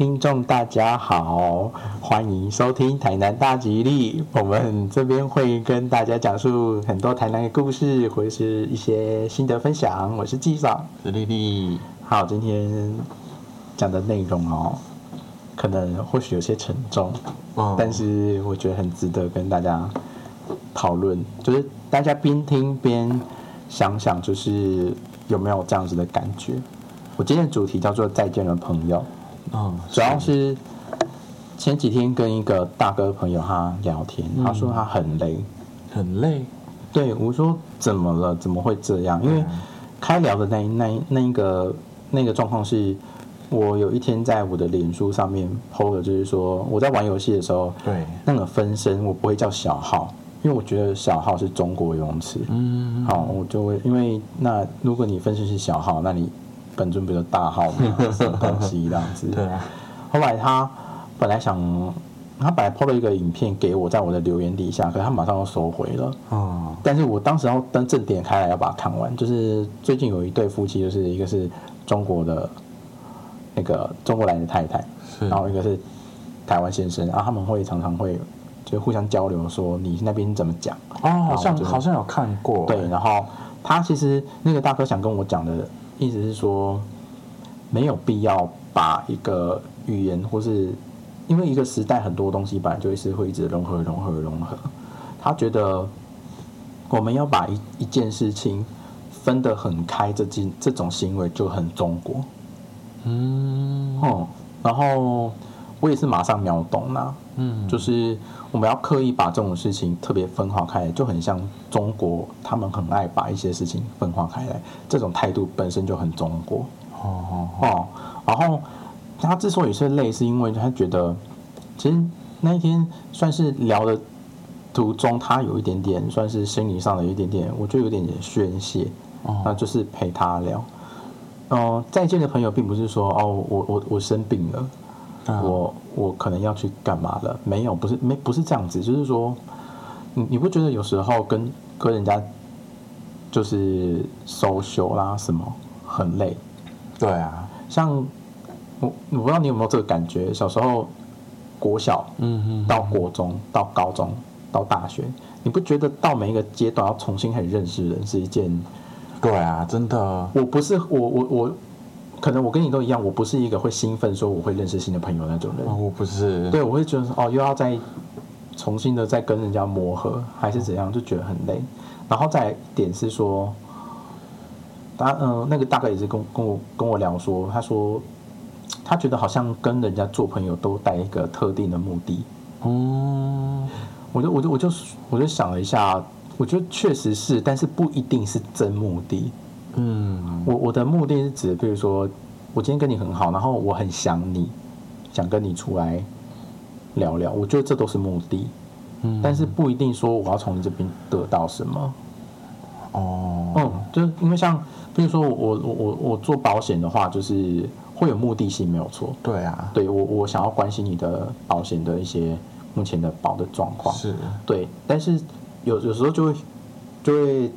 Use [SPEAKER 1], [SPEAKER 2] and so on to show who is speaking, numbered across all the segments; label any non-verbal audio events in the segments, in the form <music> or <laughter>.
[SPEAKER 1] 听众，大家好，欢迎收听台南大吉利。我们这边会跟大家讲述很多台南的故事，或者是一些心得分享。我是纪爽，
[SPEAKER 2] 是丽丽。
[SPEAKER 1] 好，今天讲的内容哦，可能或许有些沉重，
[SPEAKER 2] 嗯
[SPEAKER 1] 但是我觉得很值得跟大家讨论，就是大家边听边想想，就是有没有这样子的感觉。我今天的主题叫做“再见了，朋友”。
[SPEAKER 2] 嗯，
[SPEAKER 1] 主要是前几天跟一个大哥朋友他聊天，他说他很累。
[SPEAKER 2] 很累。
[SPEAKER 1] 对我说怎么了？怎么会这样？因为开聊的那那那一个那个状况是，我有一天在我的脸书上面 PO 了，就是说我在玩游戏的时候，
[SPEAKER 2] 对，
[SPEAKER 1] 那个分身我不会叫小号，因为我觉得小号是中国泳池。
[SPEAKER 2] 嗯，
[SPEAKER 1] 好，我就会因为那如果你分身是小号，那你本尊不就大号吗？<laughs> 什么东西这样子？
[SPEAKER 2] 对啊，
[SPEAKER 1] 后来他本来想，他本来 PO 了一个影片给我，在我的留言底下，可是他马上又收回了。
[SPEAKER 2] 哦，
[SPEAKER 1] 但是我当时要登正点开来要把它看完，就是最近有一对夫妻，就是一个是中国的那个中国来的太太，
[SPEAKER 2] 是
[SPEAKER 1] 然后一个是台湾先生，然后他们会常常会就互相交流，说你那边怎么讲？
[SPEAKER 2] 哦，好像好像有看过。
[SPEAKER 1] 对，然后他其实那个大哥想跟我讲的意思是说，没有必要把一个语言或是因为一个时代很多东西本来就是会一直融合、融合、融合。他觉得我们要把一一件事情分得很开，这件这种行为就很中国。
[SPEAKER 2] 嗯
[SPEAKER 1] 哦、然后我也是马上秒懂啦、
[SPEAKER 2] 嗯，
[SPEAKER 1] 就是我们要刻意把这种事情特别分化开来，就很像中国，他们很爱把一些事情分化开来，这种态度本身就很中国
[SPEAKER 2] 哦哦
[SPEAKER 1] 哦。然后他之所以是累，是因为他觉得其实那一天算是聊的途中，他有一点点算是心理上的一点点，我觉得有点点宣泄，
[SPEAKER 2] 哦
[SPEAKER 1] 那就是陪他聊。嗯、再见的朋友并不是说哦，我我我生病了。
[SPEAKER 2] 嗯
[SPEAKER 1] 我我可能要去干嘛了？没有，不是没不是这样子，就是说，你你不觉得有时候跟跟人家就是 social 啦什么很累？
[SPEAKER 2] 对啊，
[SPEAKER 1] 像我我不知道你有没有这个感觉，小时候国小
[SPEAKER 2] 嗯嗯，
[SPEAKER 1] 到国中到高中到大学，你不觉得到每一个阶段要重新开始认识人是一件？
[SPEAKER 2] 对啊，真的，
[SPEAKER 1] 我不是我我我，可能我跟你都一样，我不是一个会兴奋说我会认识新的朋友那种人。
[SPEAKER 2] 哦我不是，
[SPEAKER 1] 对，我会觉得哦，又要再重新的再跟人家磨合，还是怎样，就觉得很累。然后再一点是说，他嗯、那个大概也是跟跟我跟我聊说，他说他觉得好像跟人家做朋友都带一个特定的目的。
[SPEAKER 2] 嗯，
[SPEAKER 1] 我就我就我就我就想了一下，我觉得确实是，但是不一定是真目的。
[SPEAKER 2] 嗯，
[SPEAKER 1] 我我的目的是指，比如说我今天跟你很好，然后我很想你，想跟你出来聊聊，我觉得这都是目的，
[SPEAKER 2] 嗯
[SPEAKER 1] 但是不一定说我要从你这边得到什么。
[SPEAKER 2] 哦，
[SPEAKER 1] 嗯，就是因为像比如说我我我我做保险的话，就是会有目的性，没有错。
[SPEAKER 2] 对啊，
[SPEAKER 1] 对我我想要关心你的保险的一些目前的保的状况。
[SPEAKER 2] 是，
[SPEAKER 1] 对，但是有有时候就会就会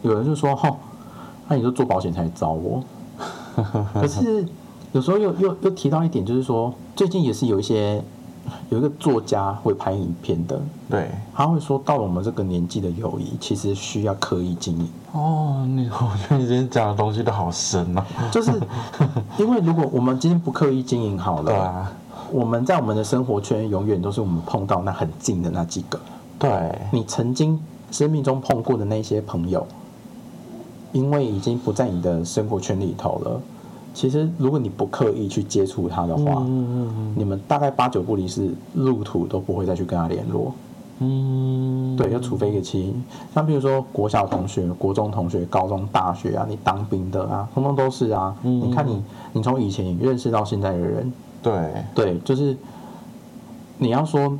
[SPEAKER 1] 有人就说，吼，那你就做保险才找我。<laughs> 可是有时候又又又提到一点，就是说最近也是有一些有一个作家会拍影片的，
[SPEAKER 2] 对，
[SPEAKER 1] 他会说到了我们这个年纪的友谊，其实需要刻意经营。
[SPEAKER 2] 哦，你 <laughs> 我觉得你今天讲的东西都好深啊。
[SPEAKER 1] 就是因为如果我们今天不刻意经营好了，
[SPEAKER 2] 对啊，
[SPEAKER 1] 我们在我们的生活圈永远都是我们碰到那很近的那几个。
[SPEAKER 2] 对，
[SPEAKER 1] 你曾经生命中碰过的那些朋友，因为已经不在你的生活圈里头了。其实，如果你不刻意去接触他的话，
[SPEAKER 2] 嗯
[SPEAKER 1] 你们大概八九不离十，路途都不会再去跟他联络。
[SPEAKER 2] 嗯，
[SPEAKER 1] 对，就除非一个起因，像比如说国小同学、国中同学、高中、大学啊，你当兵的啊，通通都是啊。
[SPEAKER 2] 嗯
[SPEAKER 1] 你看你，你从以前认识到现在的人，
[SPEAKER 2] 对，
[SPEAKER 1] 对，就是你要说，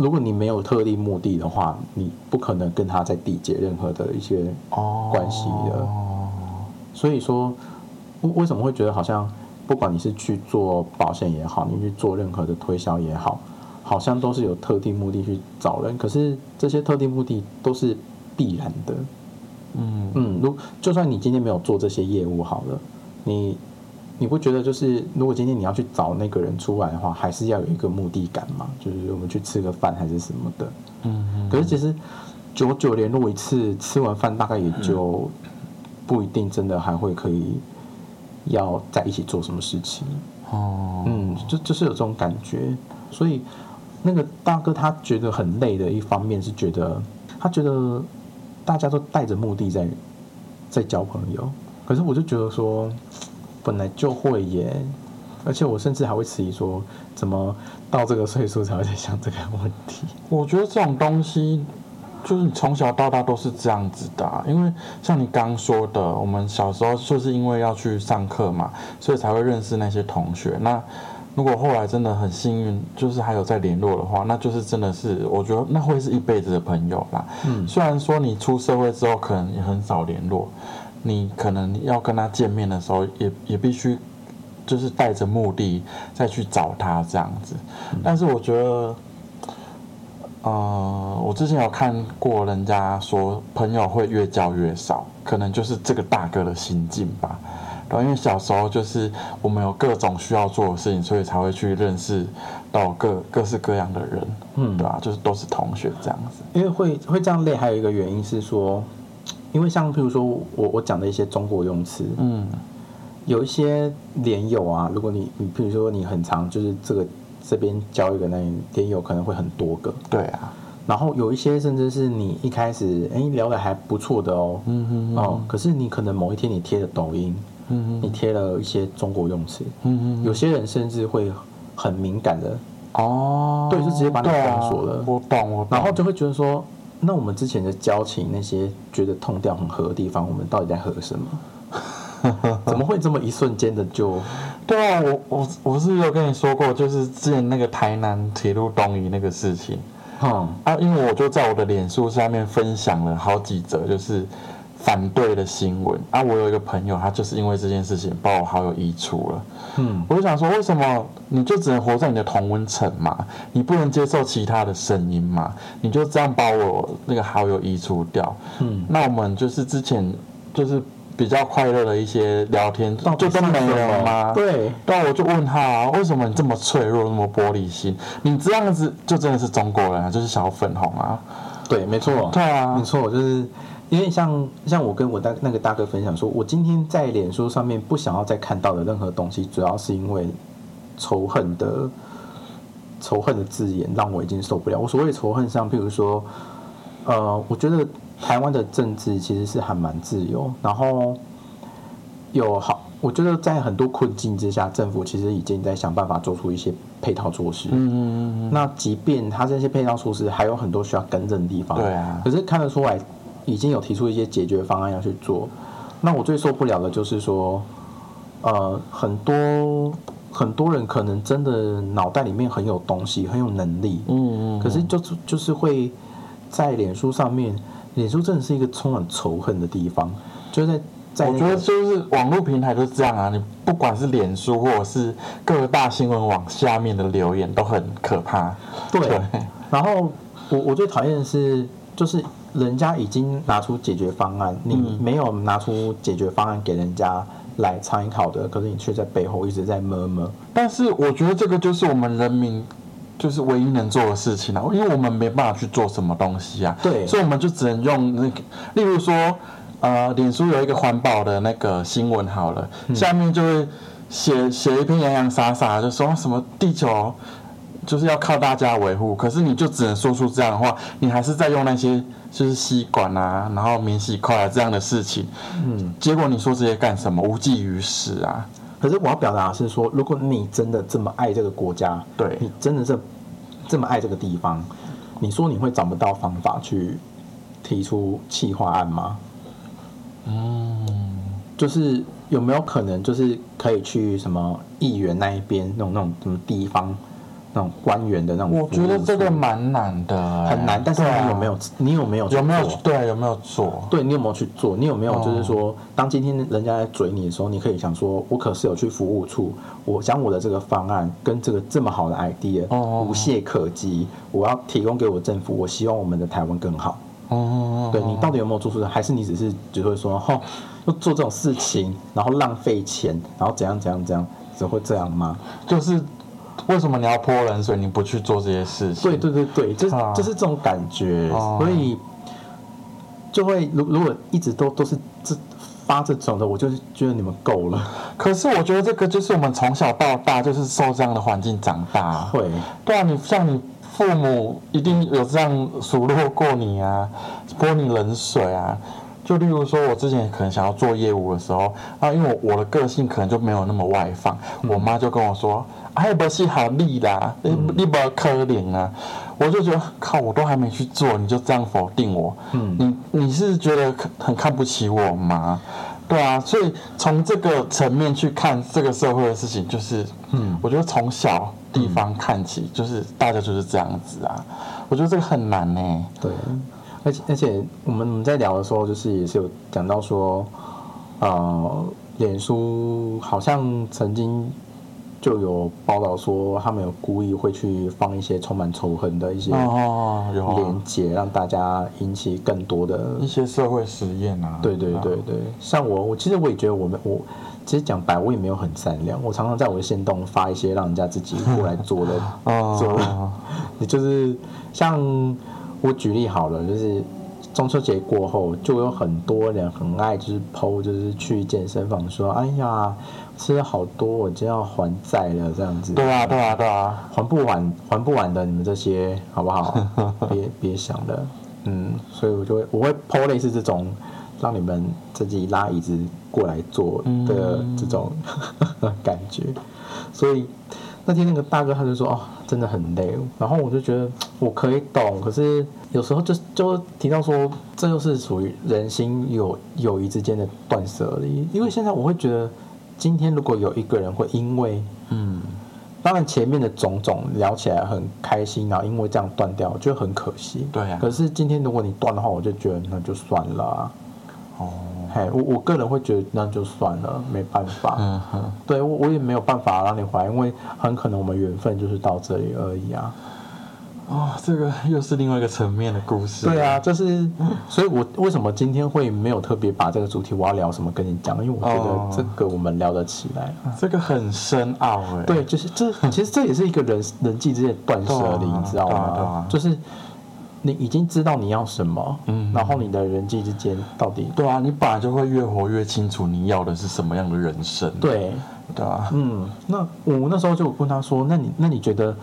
[SPEAKER 1] 如果你没有特定目的的话，你不可能跟他在缔结任何的一些
[SPEAKER 2] 哦，
[SPEAKER 1] 关系的。所以说，为为什么会觉得好像不管你是去做保险也好，你去做任何的推销也好，好像都是有特定目的去找人，可是这些特定目的都是必然的。
[SPEAKER 2] 嗯。
[SPEAKER 1] 嗯，如就算你今天没有做这些业务好了，你你不觉得就是如果今天你要去找那个人出来的话，还是要有一个目的感嘛？就是我们去吃个饭还是什么的。
[SPEAKER 2] 嗯嗯，
[SPEAKER 1] 可是其实久久联络一次，吃完饭大概也就不一定真的还会可以要在一起做什么事情。
[SPEAKER 2] 哦，
[SPEAKER 1] 嗯，就就是有这种感觉，所以那个大哥他觉得很累的一方面是觉得他觉得大家都带着目的在在交朋友，可是我就觉得说本来就会耶，而且我甚至还会质疑说，怎么到这个岁数才会在想这个问题？
[SPEAKER 2] 我觉得这种东西，就是你从小到大都是这样子的啊、因为像你刚说的，我们小时候就是因为要去上课嘛，所以才会认识那些同学。那如果后来真的很幸运，就是还有在联络的话，那就是真的是，我觉得那会是一辈子的朋友啦。
[SPEAKER 1] 嗯
[SPEAKER 2] 虽然说你出社会之后可能也很少联络，你可能要跟他见面的时候也也必须就是带着目的再去找他这样子。但是我觉得，呃，我之前有看过人家说朋友会越交越少，可能就是这个大哥的心境吧。然后因为小时候就是我们有各种需要做的事情，所以才会去认识到各各式各样的人，
[SPEAKER 1] 嗯
[SPEAKER 2] 对吧、就是都是同学这样子。
[SPEAKER 1] 因为会会这样累，还有一个原因是说，因为像譬如说我我讲的一些中国用词，
[SPEAKER 2] 嗯。
[SPEAKER 1] 有一些连友啊，如果你你譬如说你很常，就是这个这边交一个那连友可能会很多个，
[SPEAKER 2] 对啊，
[SPEAKER 1] 然后有一些甚至是你一开始哎聊的还不错的哦，
[SPEAKER 2] 嗯哼
[SPEAKER 1] 哦，可是你可能某一天你贴了抖音，
[SPEAKER 2] 嗯哼。
[SPEAKER 1] 你贴了一些中国用词，
[SPEAKER 2] 嗯哼
[SPEAKER 1] 有些人甚至会很敏感的，
[SPEAKER 2] 哦，
[SPEAKER 1] 对就直接把你封锁了。
[SPEAKER 2] 我懂，我懂。
[SPEAKER 1] 然后就会觉得说，那我们之前的交情那些觉得痛掉很合的地方，我们到底在合什么？<laughs> 怎么会这么一瞬间的就？
[SPEAKER 2] 对啊，我我我是不是有跟你说过，就是之前那个台南铁路东移那个事情
[SPEAKER 1] 嗯
[SPEAKER 2] 啊，因为我就在我的脸书上面分享了好几则就是反对的新闻啊，我有一个朋友，他就是因为这件事情把我好友移除了。
[SPEAKER 1] 嗯
[SPEAKER 2] 我就想说，为什么你就只能活在你的同温层嘛？你不能接受其他的声音嘛？你就这样把我那个好友移除掉？
[SPEAKER 1] 嗯，
[SPEAKER 2] 那我们就是之前就是比较快乐的一些聊天，就都没了吗？
[SPEAKER 1] 对，
[SPEAKER 2] 但我就问他、啊，为什么你这么脆弱，那么玻璃心？你这样子就真的是中国人啊，就是小粉红啊。
[SPEAKER 1] 对，没错，
[SPEAKER 2] 对啊
[SPEAKER 1] 没，错，就是因为像像我跟我大那个大哥分享说，我今天在脸书上面不想要再看到的任何东西，主要是因为仇恨的仇恨的字眼让我已经受不了。我所谓仇恨上，譬如说，呃，我觉得台湾的政治其实是还蛮自由，然后有好，我觉得在很多困境之下，政府其实已经在想办法做出一些配套措施。
[SPEAKER 2] 嗯嗯嗯
[SPEAKER 1] 那即便他这些配套措施还有很多需要更正的地方，
[SPEAKER 2] 对啊
[SPEAKER 1] 可是看得出来已经有提出一些解决方案要去做。那我最受不了的就是说，呃，很多很多人可能真的脑袋里面很有东西，很有能力，
[SPEAKER 2] 嗯嗯，
[SPEAKER 1] 可是就是就是会在脸书上面，脸书真的是一个充满仇恨的地方，就在在、那
[SPEAKER 2] 我、觉得就是网络平台都是这样啊，你不管是脸书或者是各大新闻网下面的留言都很可怕。
[SPEAKER 1] 对。
[SPEAKER 2] 对，
[SPEAKER 1] 然后我我最讨厌的是，就是人家已经拿出解决方案，你
[SPEAKER 2] 嗯
[SPEAKER 1] 没有拿出解决方案给人家来参考的，可是你却在背后一直在摸摸。
[SPEAKER 2] 但是我觉得这个就是我们人民就是唯一能做的事情啊，因为我们没办法去做什么东西啊，
[SPEAKER 1] 对
[SPEAKER 2] 所以我们就只能用那个，例如说，呃，脸书有一个环保的那个新闻好了，下面就会写写一篇洋洋洒洒，就说什么地球。就是要靠大家维护，可是你就只能说出这样的话，你还是在用那些就是吸管啊，然后免洗筷啊这样的事情，
[SPEAKER 1] 嗯，
[SPEAKER 2] 结果你说这些干什么？无济于事啊！
[SPEAKER 1] 可是我要表达的是说，如果你真的这么爱这个国家，
[SPEAKER 2] 对
[SPEAKER 1] 你真的是这么爱这个地方，你说你会找不到方法去提出企划案吗？
[SPEAKER 2] 嗯，
[SPEAKER 1] 就是有没有可能，就是可以去什么议员那一边那种那种什么地方那种官员的那种？
[SPEAKER 2] 我觉得这个蛮难的、欸
[SPEAKER 1] 很难，但是你有没有？你有没有去
[SPEAKER 2] 有没有
[SPEAKER 1] 做
[SPEAKER 2] 对有没有做？
[SPEAKER 1] 对你有没有去做？你有没有
[SPEAKER 2] 哦
[SPEAKER 1] 就是说，当今天人家在追你的时候，你可以想说，我可是有去服务处，我将我的这个方案跟这个这么好的 idea 无懈可击，我要提供给我政府，我希望我们的台湾更好。
[SPEAKER 2] 哦，
[SPEAKER 1] 对你到底有没有做出来？还是你只是只会说，吼，又做这种事情，然后浪费钱，然后怎样怎样怎样，只会这样吗？
[SPEAKER 2] 就是为什么你要泼冷水，你不去做这些事情？
[SPEAKER 1] 对对对对，就是、
[SPEAKER 2] 啊
[SPEAKER 1] 就是这种感觉，
[SPEAKER 2] 哦
[SPEAKER 1] 所以就会如如果一直都都是这发这种的，我就是觉得你们够了，
[SPEAKER 2] 可是我觉得这个就是我们从小到大就是受这样的环境长大。
[SPEAKER 1] 会
[SPEAKER 2] 对啊，你像你父母一定有这样数落过你啊，泼你冷水啊。就例如说，我之前可能想要做业务的时候，啊，因为我我的个性可能就没有那么外放，我妈就跟我说：“哎，不是好利啦，你你不可怜啊。”我就觉得靠，我都还没去做，你就这样否定我，
[SPEAKER 1] 嗯
[SPEAKER 2] 你你是觉得很看不起我吗？对啊，所以从这个层面去看这个社会的事情，就是，
[SPEAKER 1] 嗯
[SPEAKER 2] 我觉得从小地方看起，就是大家就是这样子啊。我觉得这个很难呢、
[SPEAKER 1] 对，而且而且我们我们在聊的时候，就是也是有讲到说，呃，脸书好像曾经就有报道说，他们有故意会去放一些充满仇恨的一些连接，让大家引起更多的
[SPEAKER 2] 一些社会实验啊。
[SPEAKER 1] 对对对对，像我，我其实我也觉得我们我其实讲白，我也没有很善良。我常常在我的线动发一些让人家自己过来做的，<laughs> 做也就是像我举例好了，就是中秋节过后，就有很多人很爱就是 PO，就是去健身房说，哎呀，吃了好多，我就要还债了这样子。
[SPEAKER 2] 对啊对啊对啊，
[SPEAKER 1] 还不完还不完的，你们这些好不好？别别想了，嗯，所以我就会我会剖类似这种让你们自己拉椅子过来坐的这种 <laughs> 感觉，所以那天那个大哥他就说哦，真的很累，然后我就觉得 <tsk> 我可以懂，可是有时候就就提到说，这就是属于人心友友谊之间的断舍离，因为现在我会觉得，今天如果有一个人会因为
[SPEAKER 2] 嗯，
[SPEAKER 1] 当然，前面的种种聊起来很开心，然后因为这样断掉，我觉得很可惜。
[SPEAKER 2] 对啊。
[SPEAKER 1] 可是今天如果你断的话，我就觉得那就算了、啊。
[SPEAKER 2] 哦，
[SPEAKER 1] 嘿，我我个人会觉得那就算了，没办法。
[SPEAKER 2] 嗯哼，
[SPEAKER 1] 对我我也没有办法让你回来，因为很可能我们缘分就是到这里而已啊。
[SPEAKER 2] 哦，这个又是另外一个层面的故事。
[SPEAKER 1] 对啊，就是，所以我为什么今天会没有特别把这个主题我要聊什么跟你讲，因为我觉
[SPEAKER 2] 哦
[SPEAKER 1] 得这个我们聊得起来。
[SPEAKER 2] 这个很深奥哎。
[SPEAKER 1] 对，就是这，其实这也是一个人人际之间的断舍离，<laughs> 你知道吗？就是你已经知道你要什么，
[SPEAKER 2] 嗯
[SPEAKER 1] 然后你的人际之间到底
[SPEAKER 2] 对啊，你本来就会越活越清楚你要的是什么样的人生。
[SPEAKER 1] 对，
[SPEAKER 2] 对啊，
[SPEAKER 1] 嗯，那我那时候就问他说，那你那你觉得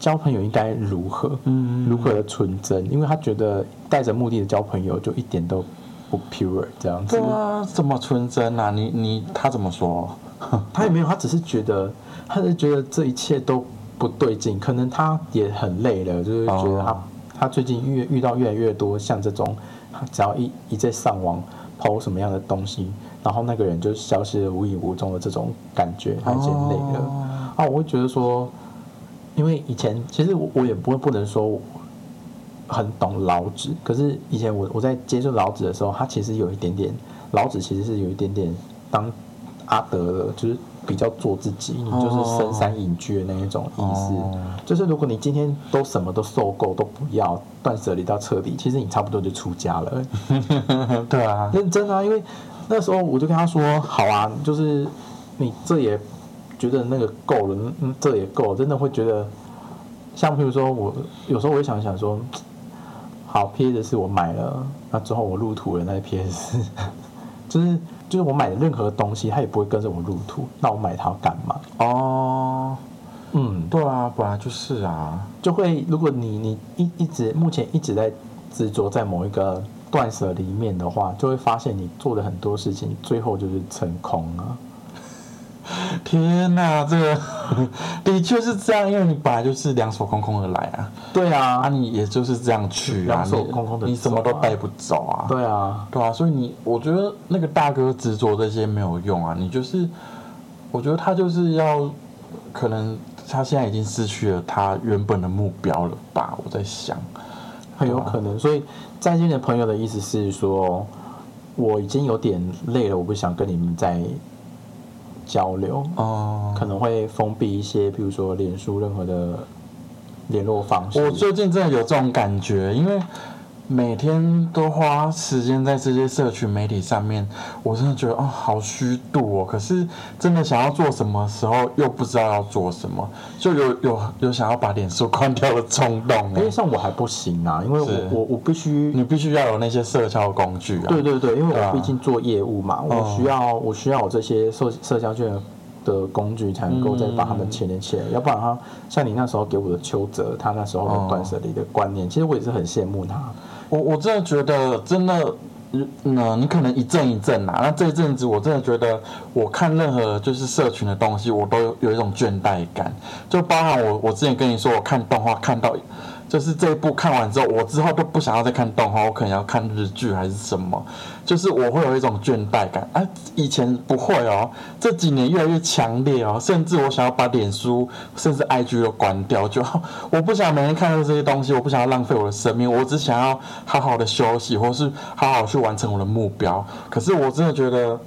[SPEAKER 1] 交朋友应该如何？
[SPEAKER 2] 嗯
[SPEAKER 1] 如何的纯真？因为他觉得带着目的的交朋友就一点都不 pure 这样子
[SPEAKER 2] 对。啊，怎么纯真啊？你你他怎么说？<laughs>
[SPEAKER 1] 他也没有，他只是觉得，他是觉得这一切都不对劲，可能他也很累了，就是觉得他、
[SPEAKER 2] 哦
[SPEAKER 1] 他最近遇遇到越来越多像这种，只要一一在上网抛什么样的东西，然后那个人就消失的无影无踪的这种感觉，他已经累了。
[SPEAKER 2] 哦
[SPEAKER 1] 啊，我会觉得说，因为以前其实我我也不会不能说很懂老子，可是以前我我在接触老子的时候，他其实有一点点，老子其实是有一点点当阿德的，就是比较做自己，你就是深山隐居的那一种意思。
[SPEAKER 2] 哦
[SPEAKER 1] 就是如果你今天都什么都受够，都不要断舍离到彻底，其实你差不多就出家了。<laughs>
[SPEAKER 2] 对啊，
[SPEAKER 1] 认真啊，因为那时候我就跟他说，好啊，就是你这也觉得那个够了，嗯，这也够了，真的会觉得，像譬如说我有时候我会想想说，好 PS 是我买了，那之后我入土了那 PS，<laughs> 就是就是我买的任何东西，它也不会跟着我入土，那我买它要干嘛？
[SPEAKER 2] 哦，
[SPEAKER 1] 嗯，
[SPEAKER 2] 对啊，本来就是啊，
[SPEAKER 1] 就会如果你你一一直目前一直在执着在某一个断舍离面的话，就会发现你做的很多事情最后就是成空啊。<laughs>
[SPEAKER 2] 天哪，这个的确是这样，因为你本来就是两手空空的来啊，
[SPEAKER 1] 对
[SPEAKER 2] 啊，
[SPEAKER 1] 啊，
[SPEAKER 2] 你也就是这样去啊，
[SPEAKER 1] 两手
[SPEAKER 2] 你
[SPEAKER 1] 空空地
[SPEAKER 2] 你什么都带不走啊，
[SPEAKER 1] 对啊，
[SPEAKER 2] 对啊，所以你我觉得那个大哥执着这些没有用啊，你就是，我觉得他就是要，可能他现在已经失去了他原本的目标了吧，我在想，
[SPEAKER 1] 很有可能。所以在线的朋友的意思是说，我已经有点累了，我不想跟你们再交流，
[SPEAKER 2] 哦、
[SPEAKER 1] 可能会封闭一些，比如说脸书任何的联络方式。
[SPEAKER 2] 我最近真的有这种感觉，因为每天都花时间在这些社群媒体上面，我真的觉得哦，好虚度哦。可是真的想要做什么时候，又不知道要做什么，就有有有想要把脸书关掉的冲动
[SPEAKER 1] 因为
[SPEAKER 2] 哎。
[SPEAKER 1] 像我还不行啊，因为我我我必须
[SPEAKER 2] 你必须要有那些社交工具啊。
[SPEAKER 1] 对对对，因为我毕竟做业务嘛，我
[SPEAKER 2] 嗯
[SPEAKER 1] 需要我需要有这些社社交圈的工具，才能够再把他们牵连起来。要不然他像你那时候给我的邱泽，他那时候的断舍离的观念，其实我也是很羡慕他。
[SPEAKER 2] 我我真的觉得，真的，嗯，你可能一阵一阵啦。那这一阵子，我真的觉得，我看任何就是社群的东西，我都有有一种倦怠感。就包含我，我之前跟你说，我看动画看到，就是这一部看完之后，我之后都不想要再看动画，我可能要看日剧还是什么。就是我会有一种倦怠感啊，以前不会哦，这几年越来越强烈哦，甚至我想要把脸书甚至 IG 都关掉，就 <laughs> 我不想每天看到这些东西，我不想要浪费我的生命，我只想要好好的休息，或是好好去完成我的目标。可是我真的觉得，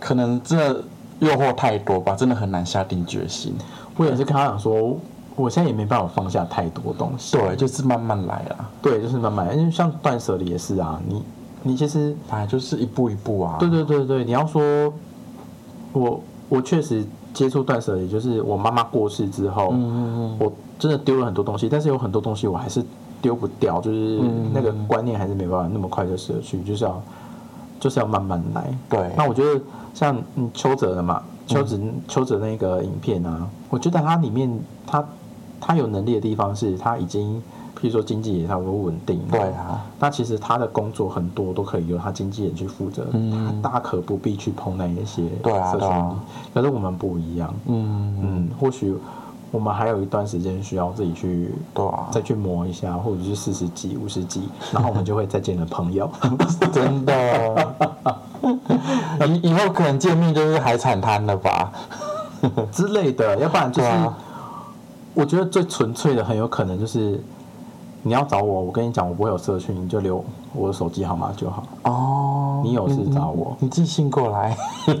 [SPEAKER 2] 可能真的诱惑太多吧，真的很难下定决心。
[SPEAKER 1] 我也是跟他讲说，我现在也没办法放下太多东西。
[SPEAKER 2] 对，就是慢慢来啦，
[SPEAKER 1] 对，就是慢慢，因为像断舍离也是啊，你你其实
[SPEAKER 2] 哎就是一步一步啊。
[SPEAKER 1] 对对对对，你要说，我我确实接触断舍离，就是我妈妈过世之后，
[SPEAKER 2] 嗯嗯嗯
[SPEAKER 1] 我真的丢了很多东西，但是有很多东西我还是丢不掉，就是
[SPEAKER 2] 嗯
[SPEAKER 1] 那个观念还是没办法那么快就舍去，就是要就是要慢慢来。
[SPEAKER 2] 对，
[SPEAKER 1] 那我觉得像嗯邱泽的嘛，邱泽邱泽那个影片啊，我觉得它里面他他有能力的地方是他已经，譬如说经济也差不多稳定，
[SPEAKER 2] 对啊，
[SPEAKER 1] 那其实他的工作很多都可以由他经纪人去负责，
[SPEAKER 2] 嗯。
[SPEAKER 1] 他大可不必去碰那一些
[SPEAKER 2] 对啊
[SPEAKER 1] 可是我们不一样，
[SPEAKER 2] 嗯，
[SPEAKER 1] 嗯，或许我们还有一段时间需要自己去
[SPEAKER 2] 对啊，
[SPEAKER 1] 再去磨一下，或者是四十几、五十几，然后我们就会再见了朋友。<laughs>
[SPEAKER 2] 真的，以以后可能见面就是海产摊了吧？
[SPEAKER 1] 之类的，要不然就是、
[SPEAKER 2] 啊
[SPEAKER 1] 我觉得最纯粹的很有可能就是你要找我，我跟你讲，我不会有社群，你就留我的手机号码就好。
[SPEAKER 2] 哦，
[SPEAKER 1] 你有事找我
[SPEAKER 2] 你，你寄信过来。<laughs>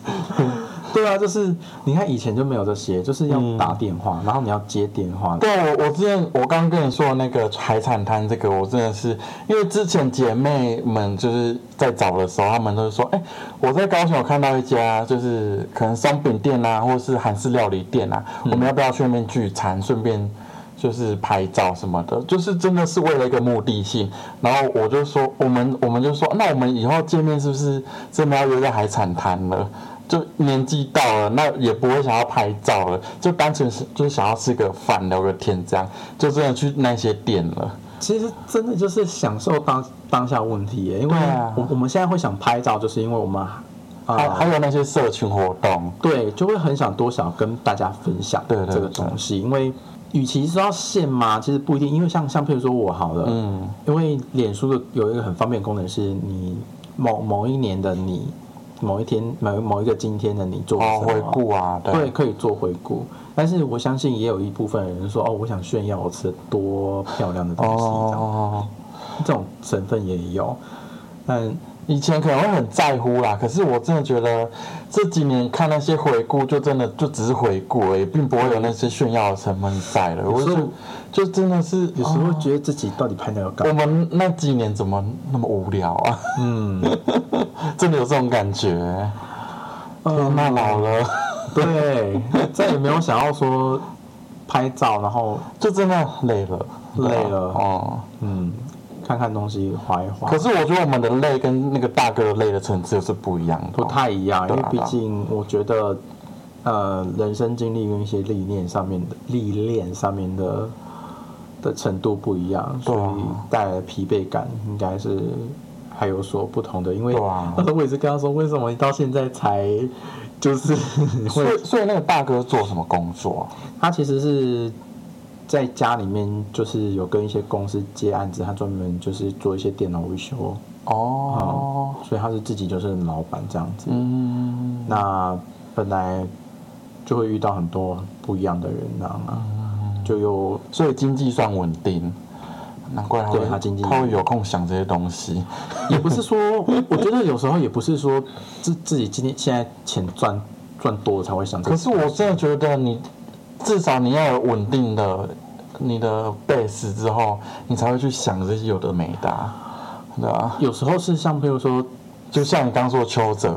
[SPEAKER 2] <laughs> <laughs>
[SPEAKER 1] 对啊，就是你看以前就没有这些，就是要打电话，然后你要接电话。
[SPEAKER 2] 对我，我之前我刚刚跟你说的那个海产摊，这个我真的是，因为之前姐妹们就是在找的时候，她们都是说，哎、我在高雄有看到一家，就是可能松饼店啊，或是韩式料理店啊，我们要不要去那边聚餐，顺便就是拍照什么的，就是真的是为了一个目的性。然后我就说，我们我们就说，那我们以后见面是不是真的要约在海产摊了？就年纪到了，那也不会想要拍照了，就单纯是就是想要吃个饭聊个天，这样就真的去那些店了。
[SPEAKER 1] 其实真的就是享受当当下问题耶，因为我我们现在会想拍照，就是因为我们啊、
[SPEAKER 2] 还还有那些社群活动，
[SPEAKER 1] 对，就会很想多想跟大家分享这个东西，因为与其说要现嘛，其实不一定，因为像像譬如说我好了，
[SPEAKER 2] 嗯，
[SPEAKER 1] 因为脸书的有一个很方便的功能是你某某一年的你，某一天某某一个今天的你做
[SPEAKER 2] 回顾啊，对，
[SPEAKER 1] 对，可以做回顾。但是我相信也有一部分人说，哦，我想炫耀我吃多漂亮的东西，这样
[SPEAKER 2] 哦，
[SPEAKER 1] 这种成分也有。但
[SPEAKER 2] 以前可能会很在乎啦，可是我真的觉得这几年看那些回顾，就真的就只是回顾而已，并不会有那些炫耀的成分在了。我就就真的是
[SPEAKER 1] 有时候觉得自己到底拍那个干
[SPEAKER 2] 我
[SPEAKER 1] 嘛？
[SPEAKER 2] 们那几年怎么那么无聊啊？
[SPEAKER 1] 嗯，<laughs>
[SPEAKER 2] 真的有这种感觉。嗯，那，老了，
[SPEAKER 1] 对，再也没有想要说拍照，然后
[SPEAKER 2] 就真的累了，
[SPEAKER 1] 累了
[SPEAKER 2] 哦。
[SPEAKER 1] 嗯，看看东西划一划
[SPEAKER 2] 可，是我觉得我们的累跟那个大哥的累的层次是不一样的哦、
[SPEAKER 1] 不太一样，因为毕竟我觉得，呃，人生经历跟一些历练上面的历练上面的的程度不一样，所以带来的疲惫感应该是还有所不同的。因为 <laughs> 那时候我也是跟他说，为什么你到现在才就是 <laughs>
[SPEAKER 2] 所？以所以那个大哥做什么工作？
[SPEAKER 1] 他其实是在家里面就是有跟一些公司接案子，他专门就是做一些电脑维修，
[SPEAKER 2] 哦，
[SPEAKER 1] 所以他是自己就是老板这样子。
[SPEAKER 2] 嗯，
[SPEAKER 1] 那本来就会遇到很多不一样的人啊，
[SPEAKER 2] 嗯
[SPEAKER 1] 就有
[SPEAKER 2] 所以经济算稳定，难怪他会
[SPEAKER 1] 对他经济
[SPEAKER 2] 他会有空想这些东西。<laughs>
[SPEAKER 1] 也不是说，我觉得有时候也不是说自自己今天现在钱赚赚多了才会想这个。
[SPEAKER 2] 可是我真的觉得你至少你要有稳定的你的 base 之后，你才会去想这些有的没的啊，对吧？
[SPEAKER 1] 有时候是像譬如说，
[SPEAKER 2] 就像你刚说邱泽，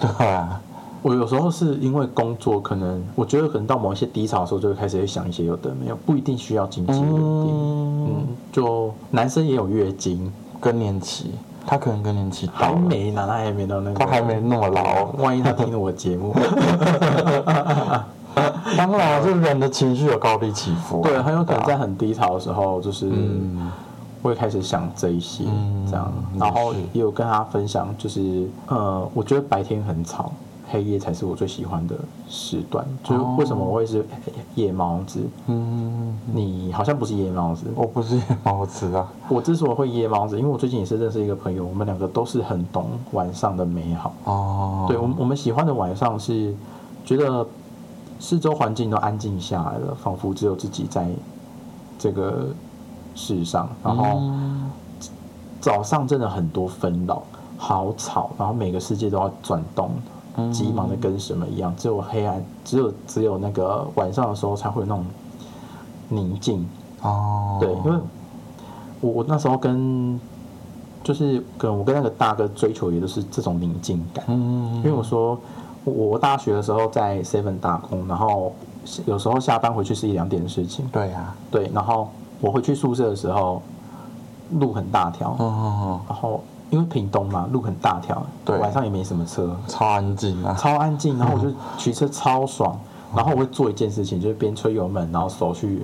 [SPEAKER 2] 对吧？
[SPEAKER 1] 我有时候是因为工作，可能我觉得可能到某一些低潮的时候，就会开始会想一些有的没有，不一定需要经济稳定。
[SPEAKER 2] 嗯，
[SPEAKER 1] 嗯，就男生也有月经，
[SPEAKER 2] 更年期，他可能更年期到
[SPEAKER 1] 还
[SPEAKER 2] 了，
[SPEAKER 1] 没呢，他还没到那个，
[SPEAKER 2] 他还没那么老。<laughs>
[SPEAKER 1] 万一他听了我节目，<laughs> <laughs>
[SPEAKER 2] 当然，就人的情绪有高低起伏啊、
[SPEAKER 1] 对，很有可能在很低潮的时候，就是
[SPEAKER 2] 嗯
[SPEAKER 1] 会开始想这一些，
[SPEAKER 2] 嗯
[SPEAKER 1] 这样，然后也有跟他分享，就是呃，我觉得白天很吵，黑夜才是我最喜欢的时段。就是为什么我会是夜猫子？
[SPEAKER 2] 嗯，
[SPEAKER 1] 你好像不是夜猫子，
[SPEAKER 2] 我不是夜猫子啊，
[SPEAKER 1] 我之所以会夜猫子，因为我最近也是认识一个朋友，我们两个都是很懂晚上的美好。
[SPEAKER 2] 哦，
[SPEAKER 1] 对，我们我们喜欢的晚上是觉得四周环境都安静下来了，仿佛只有自己在这个世上，然后
[SPEAKER 2] 嗯。
[SPEAKER 1] 早上真的很多纷扰，好吵，然后每个世界都要转动，
[SPEAKER 2] 嗯。
[SPEAKER 1] 急忙的跟什么一样，只有黑暗，只有只有那个晚上的时候才会有那种宁静。
[SPEAKER 2] 哦，
[SPEAKER 1] 对，因为我我那时候跟就是跟我跟那个大哥追求也都是这种宁静感，
[SPEAKER 2] 嗯，
[SPEAKER 1] 因为我说我我大学的时候在 Seven 打工，然后有时候下班回去是一两点的事情，
[SPEAKER 2] 对啊，
[SPEAKER 1] 对，然后我回去宿舍的时候路很大条，然后因为屏东嘛，路很大条，
[SPEAKER 2] 对。
[SPEAKER 1] 晚上也没什么车，
[SPEAKER 2] 超安静啊，
[SPEAKER 1] 超安静，然后我就 <laughs> 骑车超爽，然后我会做一件事情，就是边吹油门，然后手去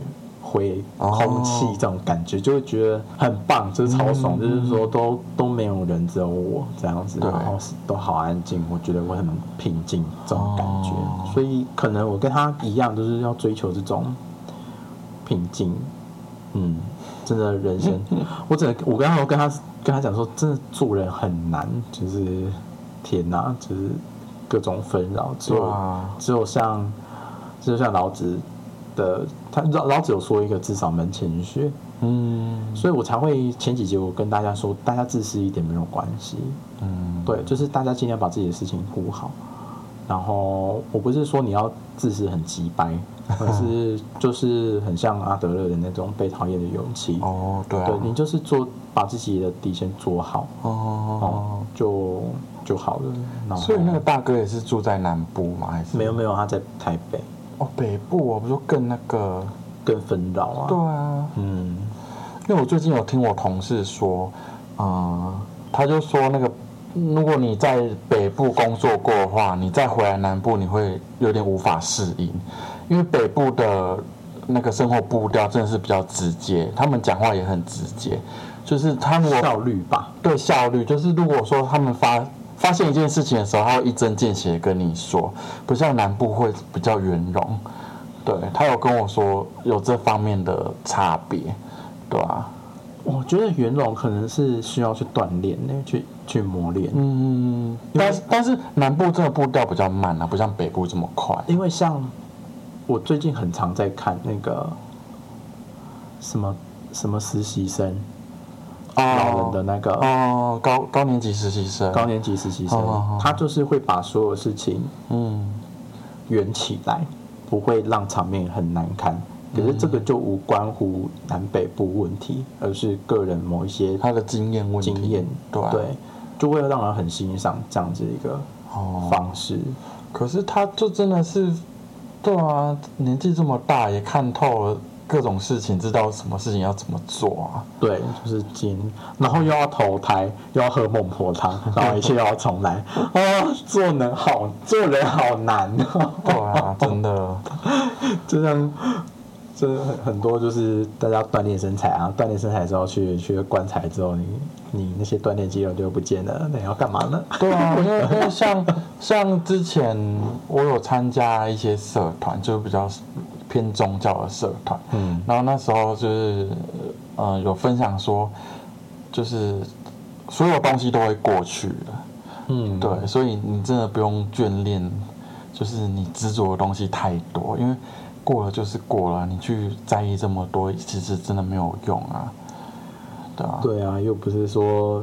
[SPEAKER 1] 挥空气，这种感觉就会觉得很棒，就是超爽，就是说都都没有人，只有我这样子，
[SPEAKER 2] 对。
[SPEAKER 1] 然后都好安静，我觉得我很平静这种感觉，
[SPEAKER 2] 哦。
[SPEAKER 1] 所以可能我跟他一样，就是要追求这种平静，嗯。真的人生，<laughs> 我只能我跟他我跟他跟他讲说，真的做人很难，就是天哪，就是各种纷扰，只有、只有像只有像老子的，他老老子有说一个至少门前雪，
[SPEAKER 2] 嗯
[SPEAKER 1] 所以我才会前几集我跟大家说，大家自私一点没有关系，
[SPEAKER 2] 嗯，
[SPEAKER 1] 对，就是大家尽量把自己的事情顾好。然后我不是说你要自私很急掰，而是 <laughs> 就是很像阿德勒的那种被讨厌的勇气。
[SPEAKER 2] 哦，对啊
[SPEAKER 1] 对，你就是做把自己的底线做好，
[SPEAKER 2] 哦
[SPEAKER 1] 哦，，就就好了。
[SPEAKER 2] 所以那个大哥也是住在南部吗？还是
[SPEAKER 1] 没有没有，他在台北
[SPEAKER 2] 哦，北部我不就更那个？
[SPEAKER 1] 更纷扰啊。
[SPEAKER 2] 对啊，
[SPEAKER 1] 嗯，
[SPEAKER 2] 因为我最近有听我同事说，嗯，他就说那个，如果你在北部工作过的话，你再回来南部，你会有点无法适应，因为北部的那个生活步调真的是比较直接，他们讲话也很直接，就是他们
[SPEAKER 1] 效率吧。
[SPEAKER 2] 对效率，就是如果说他们发发现一件事情的时候，他会一针见血跟你说，不像南部会比较圆融。对他有跟我说有这方面的差别，对啊、
[SPEAKER 1] 我觉得圆融可能是需要去锻炼呢，去去磨练。
[SPEAKER 2] 嗯，但是但是南部这个步调比较慢啊，不像北部这么快。
[SPEAKER 1] 因为像我最近很常在看那个什么什么实习生，老人的那个。
[SPEAKER 2] 哦，高高年级实习生，
[SPEAKER 1] 高年级实习生。他就是会把所有事情
[SPEAKER 2] 嗯
[SPEAKER 1] 圆起来，不会让场面很难堪。可是这个就无关乎南北部问题，而是个人某一些
[SPEAKER 2] 他的经验问题，
[SPEAKER 1] 经验，
[SPEAKER 2] 对。啊
[SPEAKER 1] 对，就会让人很欣赏这样子一个
[SPEAKER 2] 哦，
[SPEAKER 1] 方式。
[SPEAKER 2] 可是他就真的是，对啊，年纪这么大也看透了各种事情，知道什么事情要怎么做啊。
[SPEAKER 1] 对，就是金，然后又要投胎，又要喝孟婆汤，<laughs> 然后一切又要重来。啊，做人好，做人好难哦。
[SPEAKER 2] 对啊，真的，<laughs>
[SPEAKER 1] 就像，真的很很多就是大家锻炼身材啊，锻炼身材之后去去棺材之后，你你那些锻炼肌肉就不见了，那你要干嘛呢？
[SPEAKER 2] 对啊，<laughs> 因为因为像像之前我有参加一些社团，就是比较偏宗教的社团，
[SPEAKER 1] 嗯。
[SPEAKER 2] 然后那时候就是呃有分享说，就是所有东西都会过去的，
[SPEAKER 1] 嗯，
[SPEAKER 2] 对，所以你真的不用眷恋，就是你执着的东西太多，因为过了就是过了，你去在意这么多，其实真的没有用啊。对啊，
[SPEAKER 1] 对啊，又不是说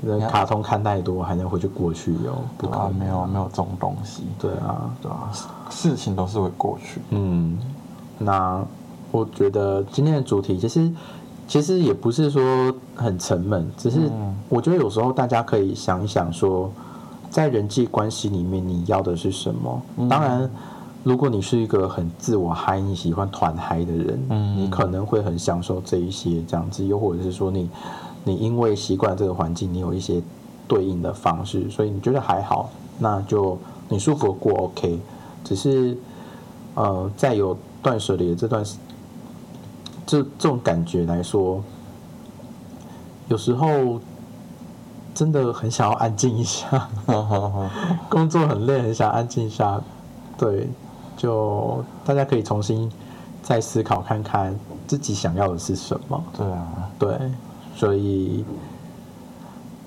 [SPEAKER 1] 那
[SPEAKER 2] 看
[SPEAKER 1] 卡通看太多还能回去过去哟，不
[SPEAKER 2] 对啊。没有没有这种东西，
[SPEAKER 1] 对啊，
[SPEAKER 2] 对啊，事情都是会过去。
[SPEAKER 1] 嗯，那我觉得今天的主题其实其实也不是说很沉闷，只是我觉得有时候大家可以想一想说，在人际关系里面你要的是什么？当然，如果你是一个很自我嗨、你喜欢团嗨的人，
[SPEAKER 2] 嗯
[SPEAKER 1] 你可能会很享受这一些这样子，又或者是说你你因为习惯这个环境，你有一些对应的方式，所以你觉得还好，那就你舒服过 OK。只是呃，在有断舍离的这段时这这种感觉来说，有时候真的很想要安静一下，<laughs> 工作很累，很想安静一下。对，就大家可以重新再思考看看自己想要的是什么。
[SPEAKER 2] 对啊，
[SPEAKER 1] 对，所以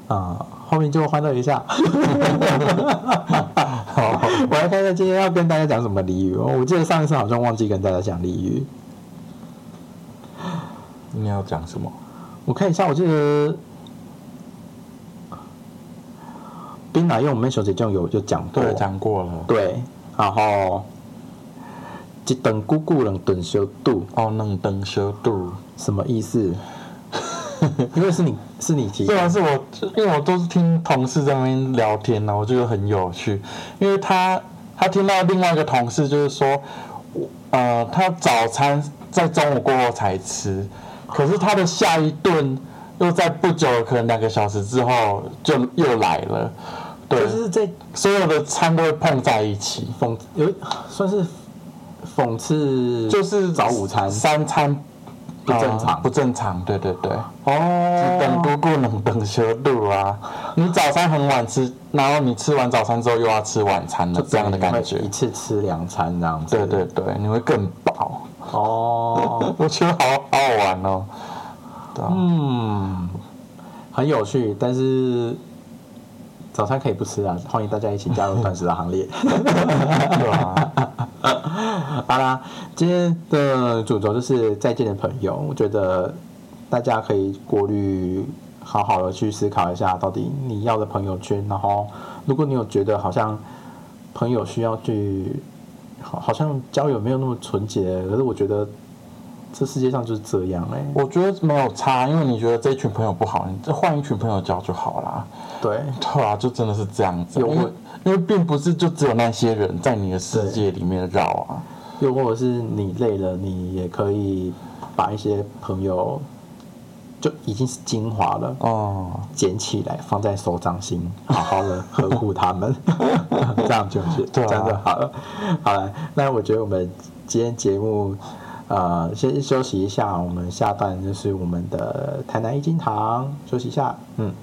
[SPEAKER 1] 啊、后面就欢乐一下。<laughs> 好，我来看一下今天要跟大家讲什么俚语。哦我记得上一次好像忘记跟大家讲俚语。
[SPEAKER 2] 你要讲什么？
[SPEAKER 1] 我看一下，我记得冰奶用我们小姐就有就讲过，
[SPEAKER 2] 对，讲过了。
[SPEAKER 1] 对，然后一等姑姑两顿小度，
[SPEAKER 2] 哦，能登修度。
[SPEAKER 1] 什么意思？<laughs> 因为是你是你提
[SPEAKER 2] 对啊，是我，因为我都是听同事在那边聊天呢、我觉得很有趣。因为他他听到另外一个同事就是说，呃，他早餐在中午过后才吃，可是他的下一顿又在不久，可能两个小时之后就又来了。对
[SPEAKER 1] 就，是在
[SPEAKER 2] 所有的餐都会碰在一起，
[SPEAKER 1] 讽有算是讽刺，
[SPEAKER 2] 就是
[SPEAKER 1] 早午餐
[SPEAKER 2] 三餐
[SPEAKER 1] 不正常
[SPEAKER 2] 呃不正常。对对对。
[SPEAKER 1] 哦
[SPEAKER 2] 等姑姑能等修度啊！你早餐很晚吃，然后你吃完早餐之后又要吃晚餐了，这样的感觉
[SPEAKER 1] 一。次吃两餐这样子。
[SPEAKER 2] 对对对，你会更饱。
[SPEAKER 1] 哦，<laughs>
[SPEAKER 2] 我觉得好好好玩哦。对啊，
[SPEAKER 1] 嗯，很有趣，但是早餐可以不吃啊，欢迎大家一起加入断食的行列。
[SPEAKER 2] 对啊，
[SPEAKER 1] 好啦，今天的主轴就是再见的朋友，我觉得大家可以过滤，好好的去思考一下，到底你要的朋友圈。然后，如果你有觉得好像朋友需要去，好好像交友没有那么纯洁，可是我觉得这世界上就是这样哎、
[SPEAKER 2] 我觉得没有差，因为你觉得这一群朋友不好，你再换一群朋友交就好啦。
[SPEAKER 1] 对，
[SPEAKER 2] 对啊，就真的是这样子。
[SPEAKER 1] 有
[SPEAKER 2] 因为因为并不是就只有那些人在你的世界里面绕啊。
[SPEAKER 1] 又或者是你累了，你也可以把一些朋友就已经是精华了。
[SPEAKER 2] 哦，
[SPEAKER 1] 捡起来放在手掌心，好好的呵护他们，<laughs> 这样就是这样就好了。好了，那我觉得我们今天节目呃先休息一下，我们下段就是我们的台南一金堂休息一下，嗯。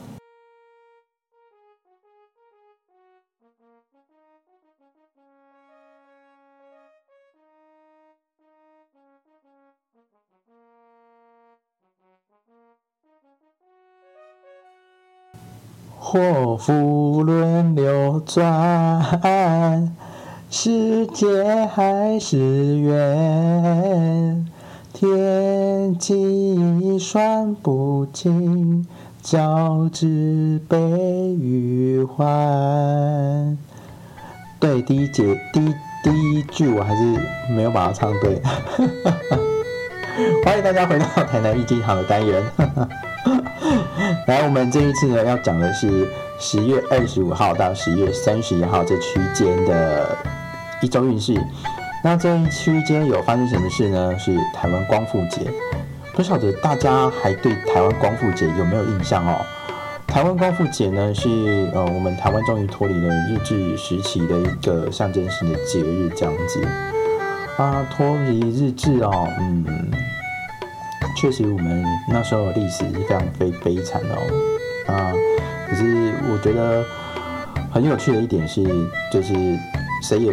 [SPEAKER 1] 祸福轮流转，世界还是圆，天机算不清，交织悲与欢。对，第一节第第一句我还是没有把它唱对。<laughs> 欢迎大家回到台南一机堂的单元。<laughs> 来，我们这一次呢要讲的是十月二十五号到十月三十一号这区间的一周运势。那这一区间有发生什么事呢？是台湾光复节。不晓得大家还对台湾光复节有没有印象哦？台湾光复节呢是呃我们台湾终于脱离了日治时期的一个象征性的节日，这样子啊，脱离日治哦，嗯，确实我们那时候的历史是非常非悲惨的哦，啊，可是我觉得很有趣的一点是，就是谁也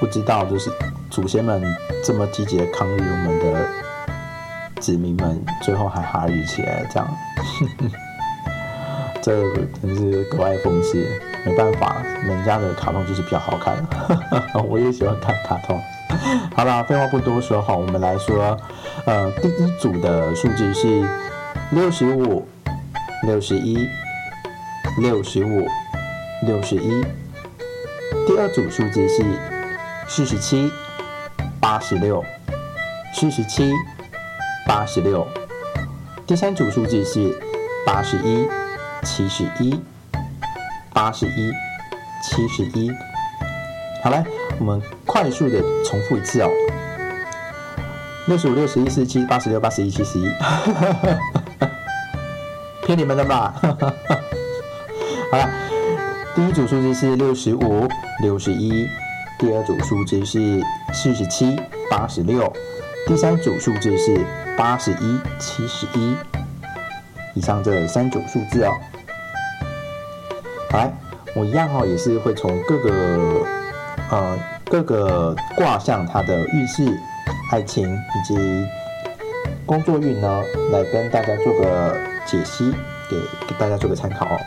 [SPEAKER 1] 不知道，就是祖先们这么积极的抗日，我们的子民们最后还哈日起来，这样。<laughs> 这真是格外讽刺，没办法，人家的卡通就是比较好看，<laughs> 我也喜欢看卡通。好啦，废话不多说哈，我们来说，呃，第一组的数字是六十五、六十一、六十五、六十一。第二组数字是四十七、八十六、四十七、八十六。第三组数字是八十一、七十一、八十一、七十一。好来，我们快速的重复一次哦。六十五、六十一、四十七、八十六、八十一、七十一。骗你们的吧。<laughs> 好了，第一组数字是六十五、六十一，第二组数字是四十七、八十六，第三组数字是八十一、七十一。以上这三组数字哦。好来，我一样哈，也是会从各个呃各个卦象它的运势、爱情以及工作运呢，来跟大家做个解析，给给大家做个参考哦。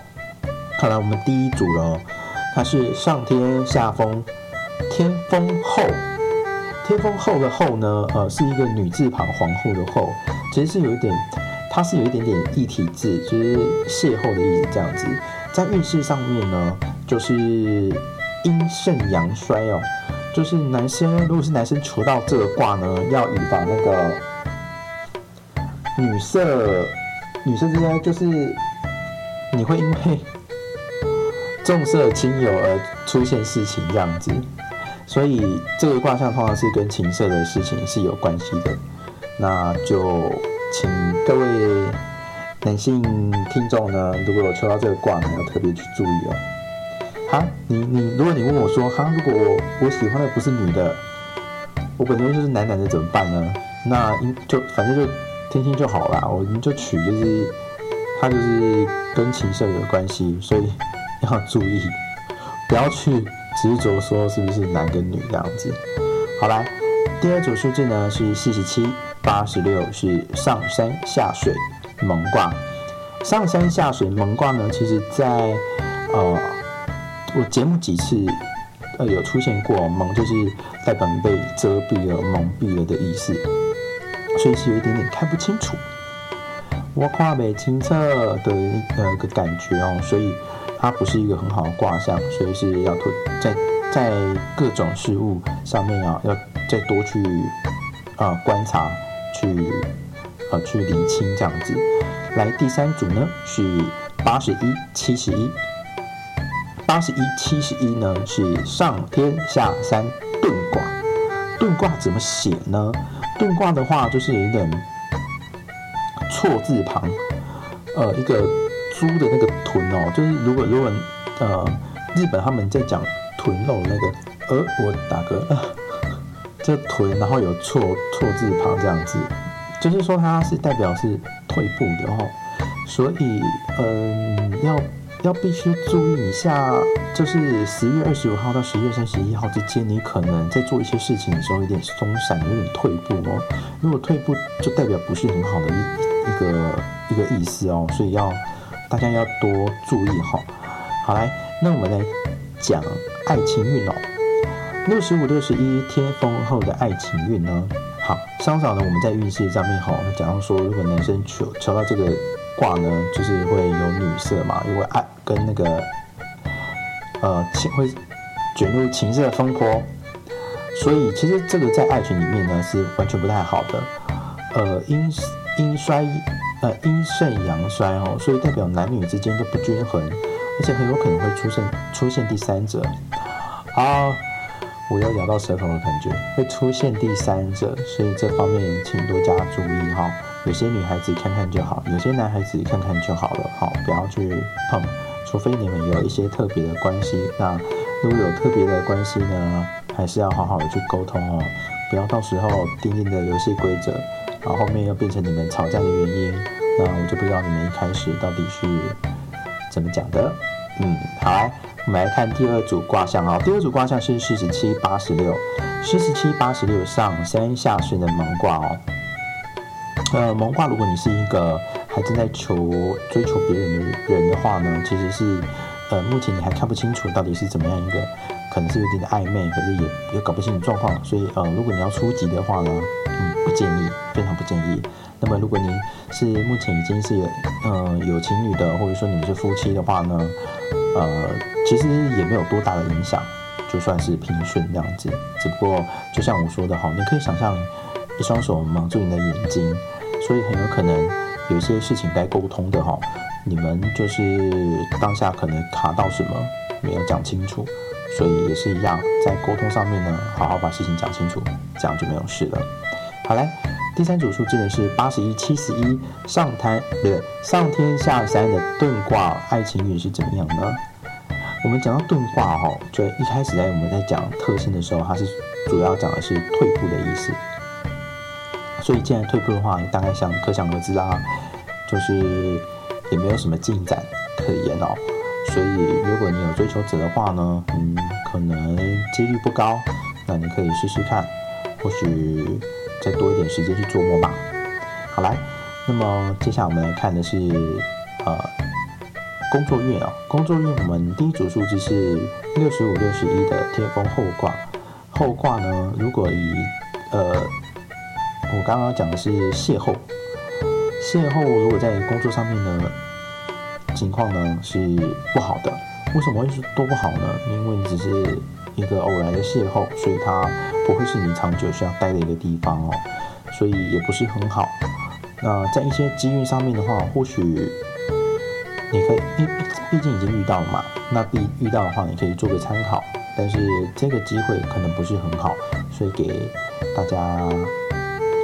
[SPEAKER 1] 好了，我们第一组了，它是上天下风，天风后。天风后的后呢，呃，是一个女字旁皇后的后，其实是有一点，它是有一点点异体字，就是邂逅的意思这样子。在运势上面呢，就是阴盛阳衰哦，就是男生如果是男生求到这个卦呢，要预防那个女色，女色之间就是你会因为。<laughs> 重色轻友而出现事情这样子，所以这个卦象通常是跟情色的事情是有关系的。那就请各位男性听众呢，如果有抽到这个卦呢，要特别去注意哦。哈，你你，如果你问我说，哈，如果我我喜欢的不是女的，我本身就是男男的怎么办呢？那应就反正就听听就好啦，我们就取就是他就是跟情色有关系，所以。要注意，<laughs> 不要去执着说是不是男跟女这样子。好来，第二组数字呢是四十七、八十六，是上山下水蒙卦。上山下水蒙卦呢，其实在呃我节目几次呃有出现过，蒙就是代表被遮蔽了、蒙蔽了的意思，所以是有一点点看不清楚。我跨北清澈的呃个感觉哦，所以。它不是一个很好的卦象，所以是要推在在各种事物上面啊，要再多去啊观察，去啊去理清这样子。来，第三组呢是八十一、七十一。八十一、七十一呢是上天下三遁卦。遁卦怎么写呢？遁卦的话就是有点错字旁，呃，一个。猪的那个臀哦，就是如果如果呃日本他们在讲臀肉那个，呃我打个 <laughs> 这臀，然后有错错字旁这样子，就是说它是代表是退步的哦，所以嗯要要必须注意一下，就是十月二十五号到十月三十一号之间，你可能在做一些事情的时候有点松散，有点退步哦。如果退步就代表不是很好的一一个一个意思哦，所以要。大家要多注意哈。好来，那我们来讲爱情运哦。六十五、六十一天风后的爱情运呢？好，上早呢我们在运势上面哈，讲到说，如果男生求求到这个卦呢，就是会有女色嘛，因为爱跟那个呃情会卷入情色风波，所以其实这个在爱情里面呢是完全不太好的。呃，阴阴衰。呃，阴盛阳衰哦，所以代表男女之间都不均衡，而且很有可能会出现出现第三者。好，我要咬到舌头的感觉，会出现第三者，所以这方面请多加注意哈。有些女孩子看看就好，有些男孩子看看就好了，好，不要去碰，除非你们有一些特别的关系。那如果有特别的关系呢，还是要好好的去沟通哦，不要到时候定定的游戏规则。然后后面又变成你们吵架的原因，那我就不知道你们一开始到底是怎么讲的。嗯，好，我们来看第二组卦象啊。第二组卦象是四十七、八十六，四十七、八十六上山下水的蒙卦哦。呃，蒙卦，如果你是一个还正在求追求别人的人的话呢，其实是呃，目前你还看不清楚到底是怎么样一个，可能是有点的暧昧，可是也也搞不清楚状况，所以呃，如果你要出级的话呢？嗯，不建议，非常不建议。那么，如果您是目前已经是有呃有情侣的，或者说你们是夫妻的话呢，呃，其实也没有多大的影响，就算是平顺这样子。只不过就像我说的哈，你可以想象一双手蒙住你的眼睛，所以很有可能有一些事情该沟通的哈，你们就是当下可能卡到什么没有讲清楚，所以也是一样，在沟通上面呢，好好把事情讲清楚，这样就没有事了。好嘞，第三组数字呢是八十一、七十一，上摊对上天下山的遁卦，爱情运是怎么样呢？我们讲到遁卦哈，就一开始在我们在讲特性的时候，它是主要讲的是退步的意思。所以既然退步的话，大概想可想而知啦，就是也没有什么进展可言哦。所以如果你有追求者的话呢，嗯，可能几率不高，那你可以试试看，或许再多一点时间去琢磨吧。好来，那么接下来我们来看的是呃。工作运啊，工作运，我们第一组数字是六十五、六十一的天风后卦。后卦呢，如果以呃，我刚刚讲的是邂逅，邂逅如果在工作上面呢，情况呢是不好的。为什么会是多不好呢？因为你只是一个偶然的邂逅，所以它不会是你长久需要待的一个地方哦，所以也不是很好。那在一些机运上面的话，或许。你可以，毕毕竟已经遇到了嘛，那必遇到的话，你可以做个参考。但是这个机会可能不是很好，所以给大家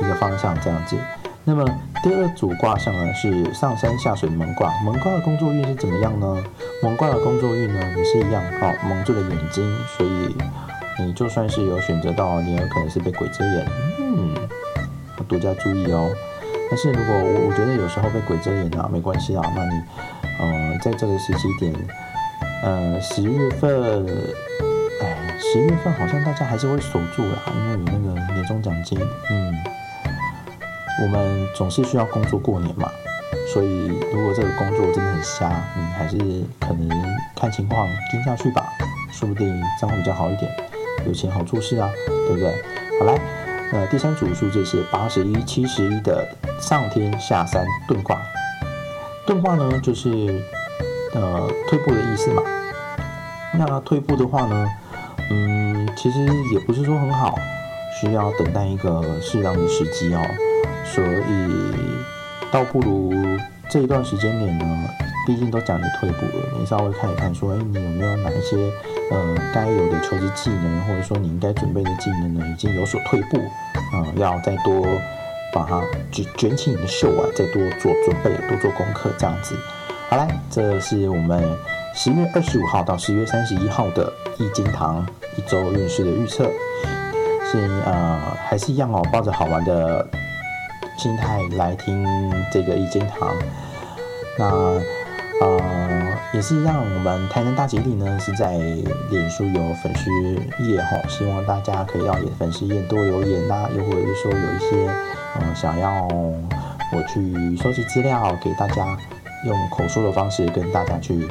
[SPEAKER 1] 一个方向这样子。那么第二组卦象呢是上山下水蒙卦，蒙卦的工作运是怎么样呢？蒙卦的工作运呢也是一样，好蒙住了眼睛，所以你就算是有选择到，你有可能是被鬼遮眼，嗯，多加注意哦。但是如果我我觉得有时候被鬼遮眼啊，没关系啊，那你。呃，在这个时期点，呃，十月份，哎，十月份好像大家还是会守住啦，因为有那个年终奖金。嗯，我们总是需要工作过年嘛，所以如果这个工作真的很瞎，你还是可能看情况盯下去吧，说不定这样会比较好一点，有钱好做事啊，对不对？好来，呃，第三组数字是八十一、七十一的上天下山遁卦。遁卦呢，就是呃退步的意思嘛。那退步的话呢，嗯，其实也不是说很好，需要等待一个适当的时机哦。所以倒不如这一段时间点呢，毕竟都讲你退步了，你稍微看一看，说，哎，你有没有哪一些呃该有的求职技能，或者说你应该准备的技能呢，已经有所退步，啊，要再多。把它卷卷起你的袖啊，再多做准备，多做功课，这样子。好啦，这是我们十月二十五号到十月三十一号的易经堂一周运势的预测。是呃，还是一样哦，抱着好玩的心态来听这个易经堂。那呃，也是一样，我们台南大吉利呢是在脸书有粉丝页哈，希望大家可以到粉丝页多留言呐，又或者是说有一些。嗯，想要我去收集资料给大家，用口述的方式跟大家去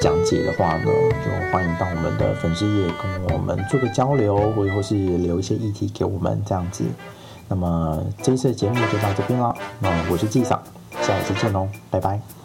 [SPEAKER 1] 讲解的话呢，就欢迎到我们的粉丝页跟我们做个交流，或或是留一些议题给我们这样子。那么这一次的节目就到这边了，那我是纪赏，下一次见喽，拜拜。